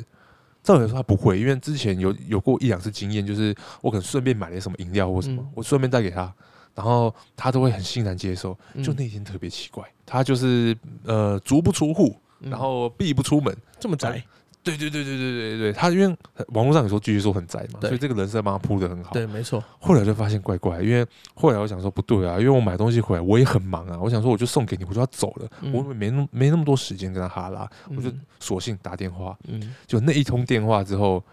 Speaker 2: 照理说他不会，因为之前有有过一两次经验，就是我可能顺便买了什么饮料或什么，
Speaker 1: 嗯
Speaker 2: 我顺便带给他，然后他都会很欣然接受。
Speaker 1: 嗯
Speaker 2: 就那天特别奇怪，他就是呃足不出户，
Speaker 1: 嗯
Speaker 2: 然后必不出门。
Speaker 1: 这么宅，
Speaker 2: 对对对对对对对，他因为网络上有说巨蟹座很宅嘛，所以这个人设帮他铺的很好。
Speaker 1: 对，没错，
Speaker 2: 后来就发现怪怪，因为后来我想说不对啊，因为我买东西回来我也很忙啊，我想说我就送给你，我就要走了，
Speaker 1: 嗯。
Speaker 2: 我没那么没那么多时间跟他哈拉，我就
Speaker 1: 嗯
Speaker 2: 索性打电话。
Speaker 1: 嗯，
Speaker 2: 就那一通电话之后，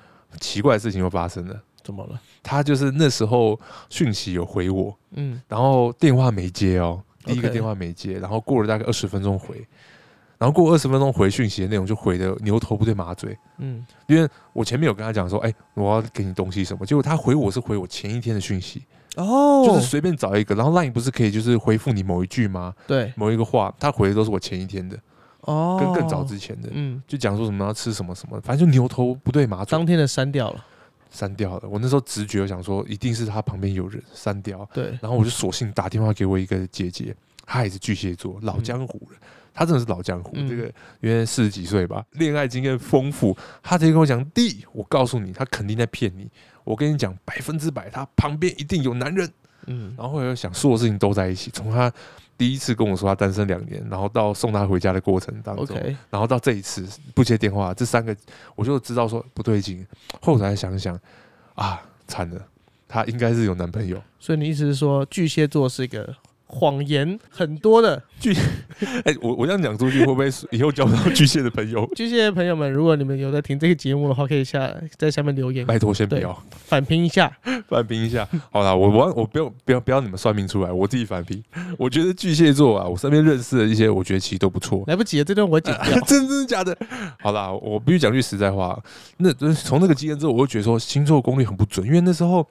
Speaker 2: 奇怪的事情又发生了。
Speaker 1: 怎么了？
Speaker 2: 他就是那时候讯息有回我，
Speaker 1: 嗯。
Speaker 2: 然后电话没接哦，第一个电话没接，然后过了大概二十分钟回，然后过二十分钟回讯息的内容就回的牛头不对马嘴，
Speaker 1: 嗯。
Speaker 2: 因为我前面有跟他讲说，哎、我要给你东西什么，结果他回我是回我前一天的讯息，
Speaker 1: 哦，
Speaker 2: 就是随便找一个，然后 LINE 不是可以就是回复你某一句吗？
Speaker 1: 对。
Speaker 2: 某一个话，他回的都是我前一天的，
Speaker 1: 哦，
Speaker 2: 跟更早之前的，
Speaker 1: 嗯，
Speaker 2: 就讲说什么要吃什么什么，反正就牛头不对马嘴，
Speaker 1: 当天的删掉了，
Speaker 2: 删掉了。我那时候直觉我想说，一定是他旁边有人删掉，
Speaker 1: 对，
Speaker 2: 然后我就索性打电话给我一个姐姐，她也是巨蟹座，老江湖了。她真的是老江湖，
Speaker 1: 嗯
Speaker 2: 这个原来四十几岁吧，恋爱经验丰富。他直接跟我讲：“弟，我告诉你，他肯定在骗你。我跟你讲，百分之百，他旁边一定有男人。”
Speaker 1: 嗯
Speaker 2: 然后后来想，所有事情都在一起。从他第一次跟我说他单身两年，然后到送他回家的过程当中然后到这一次不接电话，这三个我就知道说不对劲。后来想想啊，惨了，他应该是有男朋友。
Speaker 1: 所以你意思是说巨蟹座是一个谎言很多的巨
Speaker 2: 哎、我我这样讲出去，会不会以后交不到巨蟹的朋友？
Speaker 1: 巨蟹的朋友们，如果你们有在听这个节目的话，可以下在下面留言
Speaker 2: 拜托先不要
Speaker 1: 反评一下。
Speaker 2: 反评一下。好啦，我我我不要不要不要你们算命出来，我自己反评。我觉得巨蟹座啊，我身边认识的一些，我觉得其实都不错。
Speaker 1: 来不及了，这段我会剪掉。
Speaker 2: 真真的假的？好啦，我必须讲句实在话，那从那个经验之后，我就觉得说星座功力很不准，因为那时候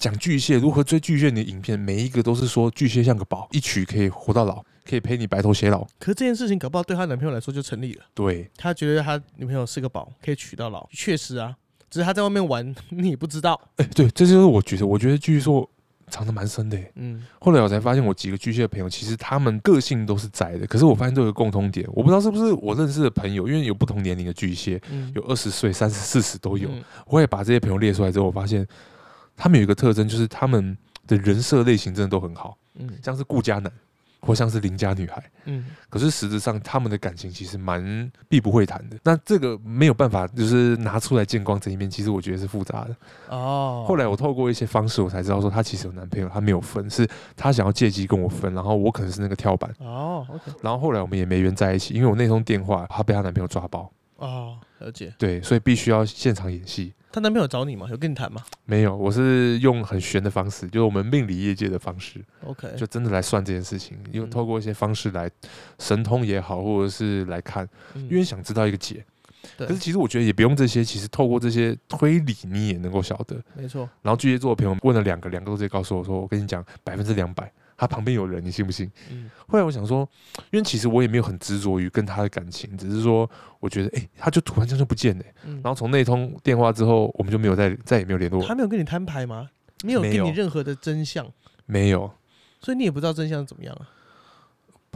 Speaker 2: 讲巨蟹如何追巨蟹的影片，每一个都是说巨蟹像个宝，一娶可以活到老，可以陪你白头偕老。
Speaker 1: 可是这件事情搞不好对她男朋友来说就成立了，
Speaker 2: 对，
Speaker 1: 他觉得他女朋友是个宝，可以娶到老。确实啊，只是他在外面玩，你也不知道。
Speaker 2: 哎、对，这就是我觉得，我觉得巨蟹座藏的蛮深的耶。
Speaker 1: 嗯，
Speaker 2: 后来我才发现，我几个巨蟹的朋友，其实他们个性都是宅的，可是我发现都有个共通点，我不知道是不是我认识的朋友，因为有不同年龄的巨蟹，
Speaker 1: 嗯
Speaker 2: 有二十岁、三十、四十都有。
Speaker 1: 嗯
Speaker 2: 我也把这些朋友列出来之后，我发现他们有一个特征，就是他们的人设类型真的都很好，
Speaker 1: 嗯
Speaker 2: 像是顾家男或像是邻家女孩。
Speaker 1: 嗯，
Speaker 2: 可是实质上，他们的感情其实蛮避不会谈的。那这个没有办法，就是拿出来见光这一面，其实我觉得是复杂的。
Speaker 1: 哦。
Speaker 2: 后来我透过一些方式，我才知道说，她其实有男朋友，她没有分，是她想要借机跟我分，然后我可能是那个跳板。
Speaker 1: 哦，OK，
Speaker 2: 然后后来我们也没缘在一起，因为我那通电话，她被她男朋友抓包，
Speaker 1: 哦，了解。
Speaker 2: 对，所以必须要现场演戏。
Speaker 1: 她男朋友找你吗？有跟你谈吗
Speaker 2: 没有，我是用很玄的方式，就是我们命理业界的方式
Speaker 1: ，？OK，
Speaker 2: 就真的来算这件事情，用
Speaker 1: 嗯
Speaker 2: 透过一些方式来神通也好，或者是来看，
Speaker 1: 嗯
Speaker 2: 因为想知道一个解。
Speaker 1: 对
Speaker 2: 可是其实我觉得也不用这些，其实透过这些推理，你也能够晓得。
Speaker 1: 没错，
Speaker 2: 然后巨蟹座的朋友问了两个，两个都直接告诉我说：“我跟你讲，百分之两百，他旁边有人，你信不信？”
Speaker 1: 嗯
Speaker 2: 后来我想说，因为其实我也没有很执着于跟他的感情，只是说我觉得，哎、他就突然间就不见了、
Speaker 1: 嗯
Speaker 2: 然后从那通电话之后，我们就没有再再也没有联络，
Speaker 1: 他没有跟你摊牌吗？没有给你任何的真相，
Speaker 2: 没有。
Speaker 1: 所以你也不知道真相怎么样啊。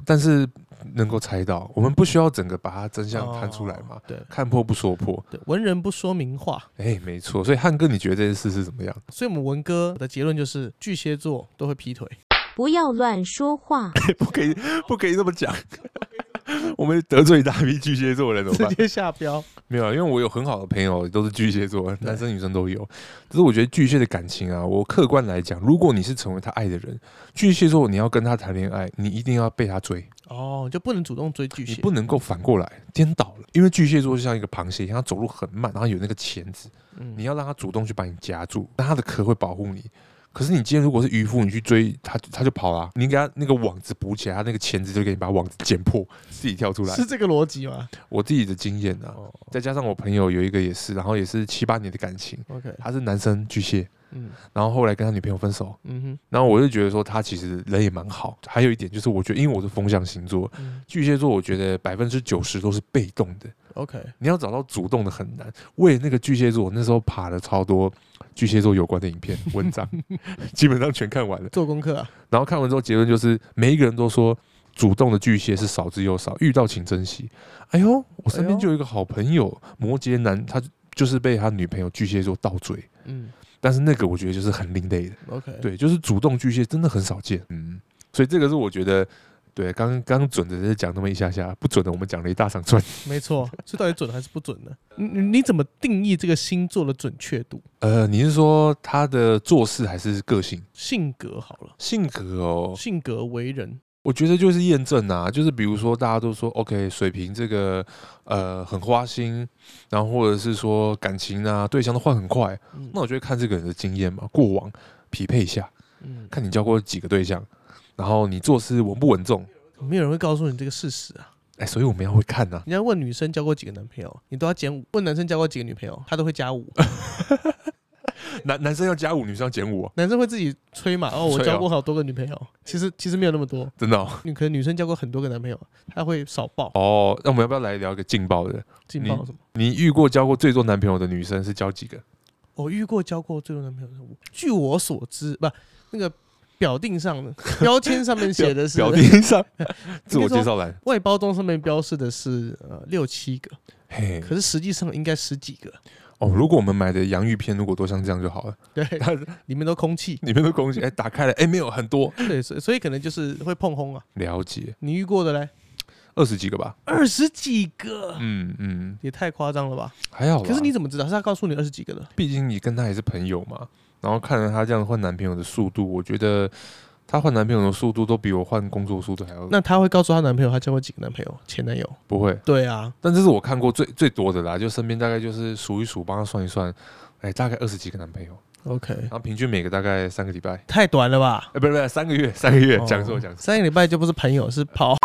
Speaker 2: 但是能够猜到，我们不需要整个把它真相摊出来嘛，
Speaker 1: 哦对
Speaker 2: 看破不说破。
Speaker 1: 对，文人不说明话，
Speaker 2: 哎、没错。所以汉哥，你觉得这件事是怎么样？
Speaker 1: 所以我们文哥的结论就是巨蟹座都会劈腿。
Speaker 3: 不要乱说话。
Speaker 2: 不可以，不可以这么讲。我们得罪一大批巨蟹座人怎么办？
Speaker 1: 直接下标。
Speaker 2: 没有啊，因为我有很好的朋友都是巨蟹座，男生女生都有。只是我觉得巨蟹的感情啊，我客观来讲，如果你是成为他爱的人，巨蟹座你要跟他谈恋爱，你一定要被他追，
Speaker 1: 哦，就不能主动追巨蟹，
Speaker 2: 你不能够反过来颠倒了。因为巨蟹座就像一个螃蟹一样，它走路很慢，然后有那个钳子，
Speaker 1: 嗯
Speaker 2: 你要让它主动去把你夹住，那它的壳会保护你。可是你今天如果是渔夫，你去追他，他就跑了。你给他那个网子补起来，他那个钳子就给你把网子剪破，自己跳出来
Speaker 1: 是。这个逻辑吗？
Speaker 2: 我自己的经验啊，
Speaker 1: 哦
Speaker 2: 再加上我朋友有一个也是，然后也是七八年的感情
Speaker 1: ，，OK，
Speaker 2: 他是男生巨蟹，
Speaker 1: 嗯
Speaker 2: 然后后来跟他女朋友分手，
Speaker 1: 嗯哼，
Speaker 2: 然后我就觉得说他其实人也蛮好。还有一点就是，我觉得因为我是风象星座，
Speaker 1: 嗯
Speaker 2: 巨蟹座，我觉得百分之九十都是被动的，
Speaker 1: ，OK，
Speaker 2: 你要找到主动的很难。为那个巨蟹座，我那时候爬了超多巨蟹座有关的影片文章，基本上全看完了。
Speaker 1: 做功课啊，
Speaker 2: 然后看完之后，结论就是每一个人都说，主动的巨蟹是少之又少，遇到请珍惜。哎呦，我身边就有一个好朋友，摩羯男，他就是被他女朋友巨蟹座倒追，
Speaker 1: 嗯
Speaker 2: 但是那个我觉得就是很另类的
Speaker 1: ，，OK，，
Speaker 2: 对，就是主动巨蟹真的很少见，嗯，所以这个是我觉得。对，刚刚准的是讲那么一下下，不准的我们讲了一大长串。
Speaker 1: 没错，这到底准还是不准呢？你你你怎么定义这个星座的准确度？
Speaker 2: 呃，你是说他的做事还是个性？
Speaker 1: 性格好了，
Speaker 2: 性格哦，
Speaker 1: 性格为人，
Speaker 2: 我觉得就是验证啊，就是比如说大家都说 OK，水瓶这个呃很花心，然后或者是说感情啊对象都换很快，
Speaker 1: 嗯
Speaker 2: 那我就会看这个人的经验嘛，过往匹配一下，
Speaker 1: 嗯，
Speaker 2: 看你交过几个对象，然后你做事稳不稳重，
Speaker 1: 没有人会告诉你这个事实啊。
Speaker 2: 哎，所以我们要会看呐、
Speaker 1: 人家问女生交过几个男朋友，你都要减五；问男生交过几个女朋友，他都会加五。
Speaker 2: 男男生要加五，女生要减五、哦，
Speaker 1: 男生会自己吹嘛？哦，我交过好多个女朋友，其实其实没有那么多。
Speaker 2: 真的哦。
Speaker 1: 你可能女生交过很多个男朋友，他会少报
Speaker 2: 哦，那我们要不要来聊一个劲爆的？
Speaker 1: 劲爆什么？
Speaker 2: 你遇过交过最多男朋友的女生是交几个？
Speaker 1: 我遇过交过最多男朋友的，据我所知，不，那个表定上的 标签上面写的是
Speaker 2: 表定上 自我介绍栏，
Speaker 1: 外包装上面标示的是呃六七个，
Speaker 2: 嘿，
Speaker 1: 可是实际上应该十几个，
Speaker 2: 哦，如果我们买的洋芋片如果都像这样就好了，
Speaker 1: 对，里面都空气，
Speaker 2: 里面都空气哎打开了哎没有很多，
Speaker 1: 对，所以所以可能就是会碰轰啊。
Speaker 2: 了解。
Speaker 1: 你遇过的嘞，
Speaker 2: 二十几个吧，
Speaker 1: 二十几个，
Speaker 2: 嗯嗯，
Speaker 1: 也太夸张了吧？
Speaker 2: 还好。
Speaker 1: 可是你怎么知道？是他告诉你二十几个的？
Speaker 2: 毕竟你跟他也是朋友嘛，然后看着她这样换男朋友的速度，我觉得她换男朋友的速度都比我换工作速度还要
Speaker 1: 那她会告诉她男朋友她交过几个男朋友、前男友？
Speaker 2: 不会。
Speaker 1: 对啊，
Speaker 2: 但这是我看过最最多的啦，就身边大概就是数一数，帮他算一算，哎，大概二十几个男朋友
Speaker 1: ，OK，
Speaker 2: 然后平均每个大概三个礼拜，
Speaker 1: 太短了吧？
Speaker 2: 哎，不是不是三个月，三个月，
Speaker 1: 哦
Speaker 2: 讲错讲错。
Speaker 1: 三个礼拜就不是朋友，是跑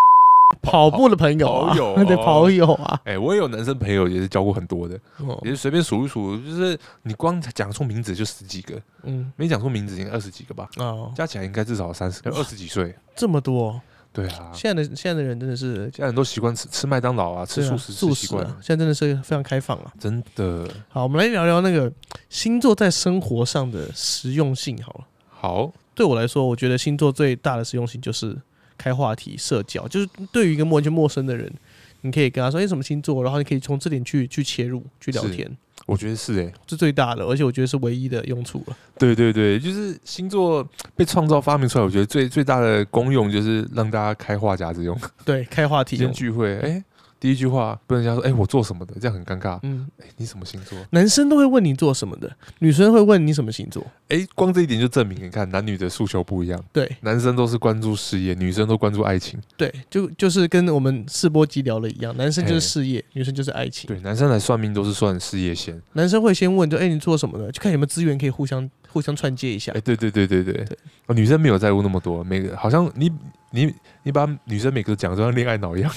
Speaker 1: 跑步的朋友啊，
Speaker 2: 跑友
Speaker 1: 对，
Speaker 2: 哦。
Speaker 1: 跑友啊，
Speaker 2: 哎，我也有男生朋友也是交过很多的，
Speaker 1: 哦
Speaker 2: 也是随便数一数，就是你光讲出名字就十几个，
Speaker 1: 嗯，
Speaker 2: 没讲出名字应该二十几个吧，
Speaker 1: 哦，
Speaker 2: 加起来应该至少三十，二十几岁。
Speaker 1: 这么多，
Speaker 2: 对啊，
Speaker 1: 现在的现在的人真的是
Speaker 2: 现在人都习惯吃吃麦当劳啊，吃素食吃
Speaker 1: 素食
Speaker 2: 习
Speaker 1: 现在真的是非常开放啊。
Speaker 2: 真的。
Speaker 1: 好，我们来聊聊那个星座在生活上的实用性好了。
Speaker 2: 好。
Speaker 1: 对我来说，我觉得星座最大的实用性就是开话题、社交，就是对于一个完全陌生的人，你可以跟他说：“哎、什么星座？”然后你可以从这点去去切入去聊天，
Speaker 2: 我觉得是哎、
Speaker 1: 这最大的，而且我觉得是唯一的用处了。
Speaker 2: 对对对，就是星座被创造发明出来，我觉得最最大的功用就是让大家开话匣子用。
Speaker 1: 对，开话题用。
Speaker 2: 聚会，哎、第一句话不能讲说，哎、我做什么的，这样很尴尬。
Speaker 1: 嗯，
Speaker 2: 哎、你什么星座？
Speaker 1: 男生都会问你做什么的，女生会问你什么星座。
Speaker 2: 哎、光这一点就证明，你看男女的诉求不一样，
Speaker 1: 对
Speaker 2: 男生都是关注事业，女生都关注爱情。
Speaker 1: 对，就就是跟我们试播集聊的一样，男生就是事业，女生就是爱情。
Speaker 2: 对，男生来算命都是算事业线。
Speaker 1: 男生会先问，就哎、你做什么的，就看有没有资源可以互相互相串接一下
Speaker 2: 哎、。对对对对对，哦，女生没有在乎那么多，每个好像你你你把女生每个都讲都像恋爱脑一样。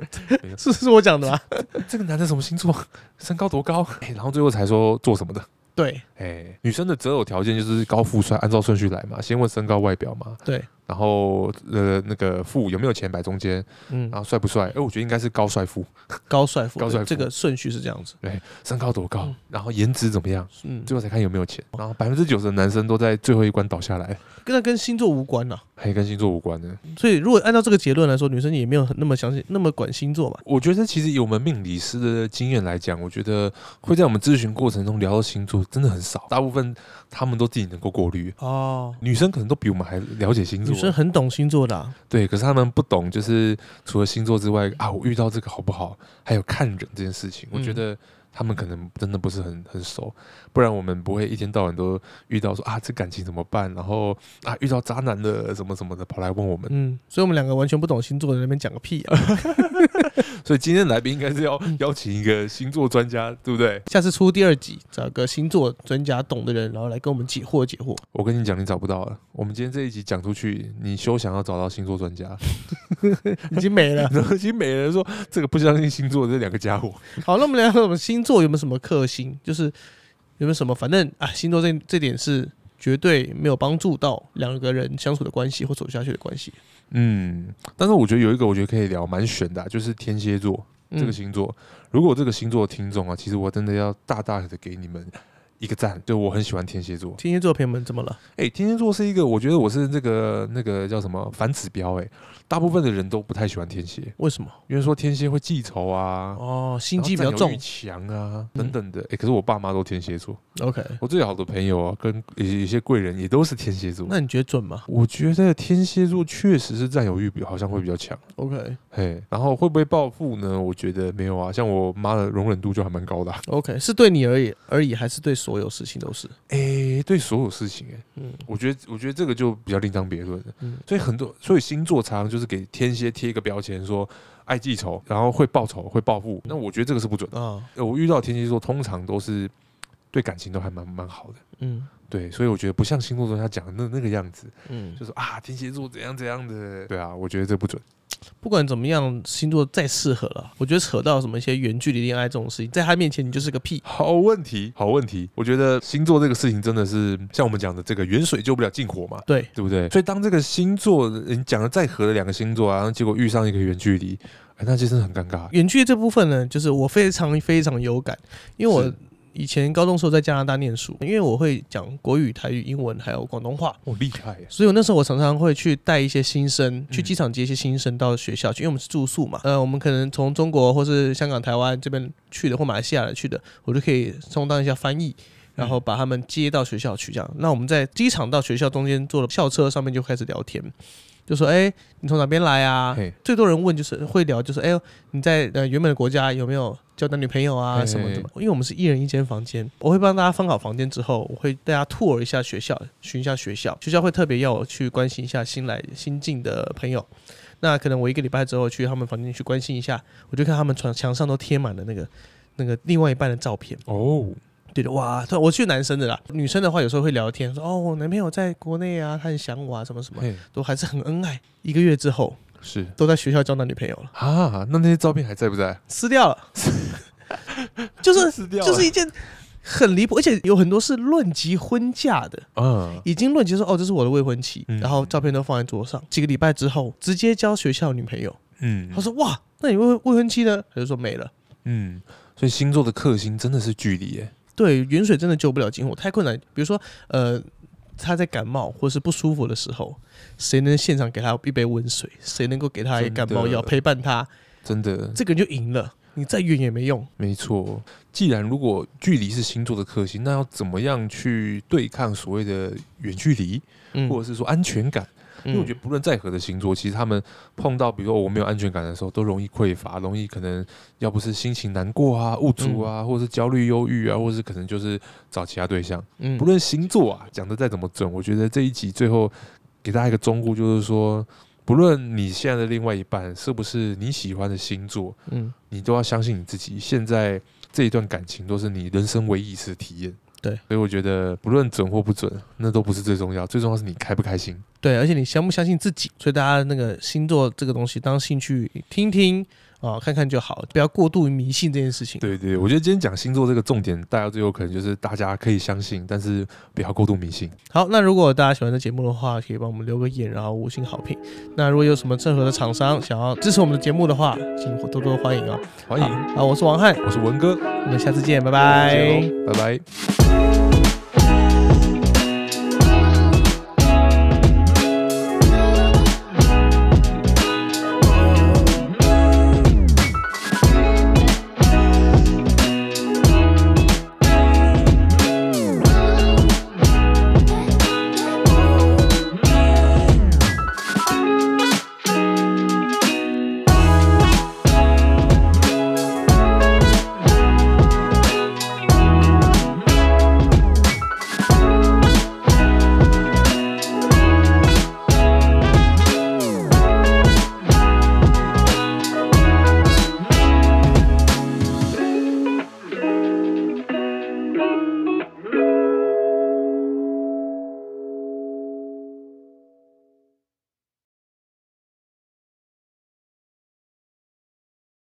Speaker 1: 是是我讲的 吗？
Speaker 2: 这个男的什么星座？身高多高？哎、然后最后才说做什么的。
Speaker 1: 对
Speaker 2: 哎、女生的择偶条件就是高富帅，按照顺序来嘛，先问身高外表嘛，
Speaker 1: 对，
Speaker 2: 然后呃那个富有没有钱摆中间，
Speaker 1: 嗯。
Speaker 2: 然，后帅不帅？哎、我觉得应该是高帅富，
Speaker 1: 高帅富，
Speaker 2: 高帅富。
Speaker 1: 这个顺序是这样子。
Speaker 2: 对身高多高，
Speaker 1: 嗯。
Speaker 2: 然后颜值怎么样，
Speaker 1: 嗯，
Speaker 2: 最后才看有没有钱。然后百分之九十的男生都在最后一关倒下来，
Speaker 1: 跟那跟星座无关呐、
Speaker 2: 还跟星座无关的。
Speaker 1: 所以如果按照这个结论来说，女生也没有很那么相信那么管星座嘛。
Speaker 2: 我觉得其实以我们命理师的经验来讲，我觉得会在我们咨询过程中聊到星座真的很少，大部分他们都自己能够过滤。
Speaker 1: 哦，
Speaker 2: 女生可能都比我们还了解星座。
Speaker 1: 女，生很懂星座的、啊，
Speaker 2: 对，可是他们不懂，就是除了星座之外啊，我遇到这个好不好，还有看人这件事情，我觉
Speaker 1: 嗯
Speaker 2: 得他们可能真的不是很很熟，不然我们不会一天到晚都遇到说啊，这感情怎么办，然后啊遇到渣男了什么什么的，跑来问我们。
Speaker 1: 嗯，所以我们两个完全不懂星座的在那边讲个屁啊！
Speaker 2: 所以今天来宾应该是要
Speaker 1: 嗯
Speaker 2: 邀请一个星座专家，对不对？
Speaker 1: 下次出第二集，找个星座专家懂的人，然后来跟我们解惑解惑。
Speaker 2: 我跟你讲，你找不到了。我们今天这一集讲出去，你休想要找到星座专家。
Speaker 1: 已经没了。
Speaker 2: 已经没了说这个不相信星座的这两个家伙，
Speaker 1: 好，那我们聊聊我们星座有没有什么克星，就是有没有什么，反正啊，星座这这点是绝对没有帮助到两个人相处的关系或走下去的关系。
Speaker 2: 嗯，但是我觉得有一个我觉得可以聊蛮悬的啊、就是天蝎座这个
Speaker 1: 嗯
Speaker 2: 星座。如果这个星座的听众啊，其实我真的要大大的给你们一个赞，就我很喜欢天蝎座。
Speaker 1: 天蝎座朋友们怎么了？
Speaker 2: 哎、天蝎座是一个，我觉得我是这个那个叫什么反指标、哎，大部分的人都不太喜欢天蝎，
Speaker 1: 为什么？
Speaker 2: 因为说天蝎会记仇啊。
Speaker 1: 哦，心机比较重。
Speaker 2: 强啊，
Speaker 1: 嗯
Speaker 2: 等等的。哎、可是我爸妈都天蝎座
Speaker 1: ，OK，
Speaker 2: 我最好的朋友啊，跟有一些贵人也都是天蝎座。
Speaker 1: 那你觉得准吗
Speaker 2: 我觉得天蝎座确实是占有欲比好像会比较强
Speaker 1: ，？OK
Speaker 2: 嘿，然后会不会报复呢？我觉得没有啊，像我妈的容忍度就还蛮高的、啊。
Speaker 1: OK，是对你而已而已，还是对所有事情都是？
Speaker 2: 哎、对所有事情、哎，
Speaker 1: 嗯
Speaker 2: 我觉得我觉得这个就比较另当别论了。
Speaker 1: 嗯
Speaker 2: 所以很多，所以星座常常就是给天蝎贴一个标签，说爱记仇，然后会报仇，会报复。那我觉得这个是不准的。我遇到天蝎座通常都是对感情都还蛮蛮好的。
Speaker 1: 嗯
Speaker 2: 对，所以我觉得不像星座中他讲的那那个样子，
Speaker 1: 嗯，
Speaker 2: 就是啊天蝎座怎样怎样的，对啊，我觉得这不准。
Speaker 1: 不管怎么样，星座再适合了，我觉得扯到什么一些远距离恋爱这种事情，在他面前你就是个屁。
Speaker 2: 好问题，好问题。我觉得星座这个事情真的是像我们讲的这个远水救不了近火嘛，
Speaker 1: 对，
Speaker 2: 对不对？所以当这个星座你讲的再合的两个星座啊，然后结果遇上一个远距离，哎，那其实很尴尬。
Speaker 1: 远距离这部分呢，就是我非常非常有感，因为我
Speaker 2: 是
Speaker 1: 以前高中时候在加拿大念书，因为我会讲国语、台语、英文还有广东话，
Speaker 2: 哦，厉害耶！
Speaker 1: 所以我那时候我常常会去带一些新生去
Speaker 2: 嗯
Speaker 1: 机场接一些新生到学校去，因为我们是住宿嘛，呃，我们可能从中国或是香港、台湾这边去的，或马来西亚来去的，我就可以充当一下翻译。然后把他们接到学校去，这样。那我们在机场到学校中间坐了校车上面就开始聊天，就说：“哎，你从哪边来啊？”，最多人问就是会聊，就是哎呦，你在呃原本的国家有没有交男女朋友啊什么的嘛？因为我们是一人一间房间，我会帮大家分好房间之后，我会带大家 tour 一下学校，巡一下学校。学校会特别要我去关心一下新来新进的朋友。那可能我一个礼拜之后去他们房间去关心一下，我就看他们床墙上都贴满了那个那个另外一半的照片。
Speaker 2: 哦，
Speaker 1: 对的，哇，对我去男生的啦，女生的话有时候会聊天，说哦，我男朋友在国内啊，他很想我啊，什么什么，都还是很恩爱。一个月之后，
Speaker 2: 是
Speaker 1: 都在学校交男女朋友了。
Speaker 2: 啊，那那些照片还在不在？
Speaker 1: 撕掉了，就是
Speaker 2: 撕掉
Speaker 1: 就是一件很离谱，而且有很多是论及婚嫁的，
Speaker 2: 嗯，
Speaker 1: 已经论及说哦，这是我的未婚妻，
Speaker 2: 嗯
Speaker 1: 然后照片都放在桌上。几个礼拜之后，直接交学校女朋友。
Speaker 2: 嗯
Speaker 1: 他说哇，那你未未婚妻呢？他就说没了。
Speaker 2: 嗯，所以星座的克星真的是距离耶。
Speaker 1: 对，远水真的救不了近火，太困难。比如说呃。他在感冒或是不舒服的时候，谁能现场给他一杯温水？谁能够给他一感冒药陪伴他？
Speaker 2: 真的，
Speaker 1: 这个人就赢了。你再远也没用。
Speaker 2: 没错。既然如果距离是星座的克星，那要怎么样去对抗所谓的远距离，
Speaker 1: 嗯
Speaker 2: 或者是说安全感？因为我觉得不论再何的星座，其实他们碰到比如说我没有安全感的时候，都容易匮乏，容易可能要不是心情难过啊、无助啊，或者是焦虑、忧郁啊，或者是可能就是找其他对象。
Speaker 1: 嗯
Speaker 2: 不论星座啊，讲的再怎么准，我觉得这一集最后给大家一个忠告，就是说，不论你现在的另外一半是不是你喜欢的星座，
Speaker 1: 嗯，
Speaker 2: 你都要相信你自己。现在这一段感情都是你人生唯一一次的体验。
Speaker 1: 对，
Speaker 2: 所以我觉得不论准或不准，那都不是最重要，最重要是你开不开心。
Speaker 1: 对，而且你相不相信自己？所以大家那个星座这个东西当兴趣听听啊、看看就好，不要过度迷信这件事情。
Speaker 2: 对对，我觉得今天讲星座这个重点，大家最后可能就是大家可以相信，但是不要过度迷信。
Speaker 1: 好，那如果大家喜欢这节目的话，可以帮我们留个言，然后五星好评。那如果有什么任何的厂商想要支持我们的节目的话，请多多欢迎哦。
Speaker 2: 欢迎，
Speaker 1: 啊，我是王翰，
Speaker 2: 我是文哥，
Speaker 1: 我们下次见，拜拜。
Speaker 2: 拜拜。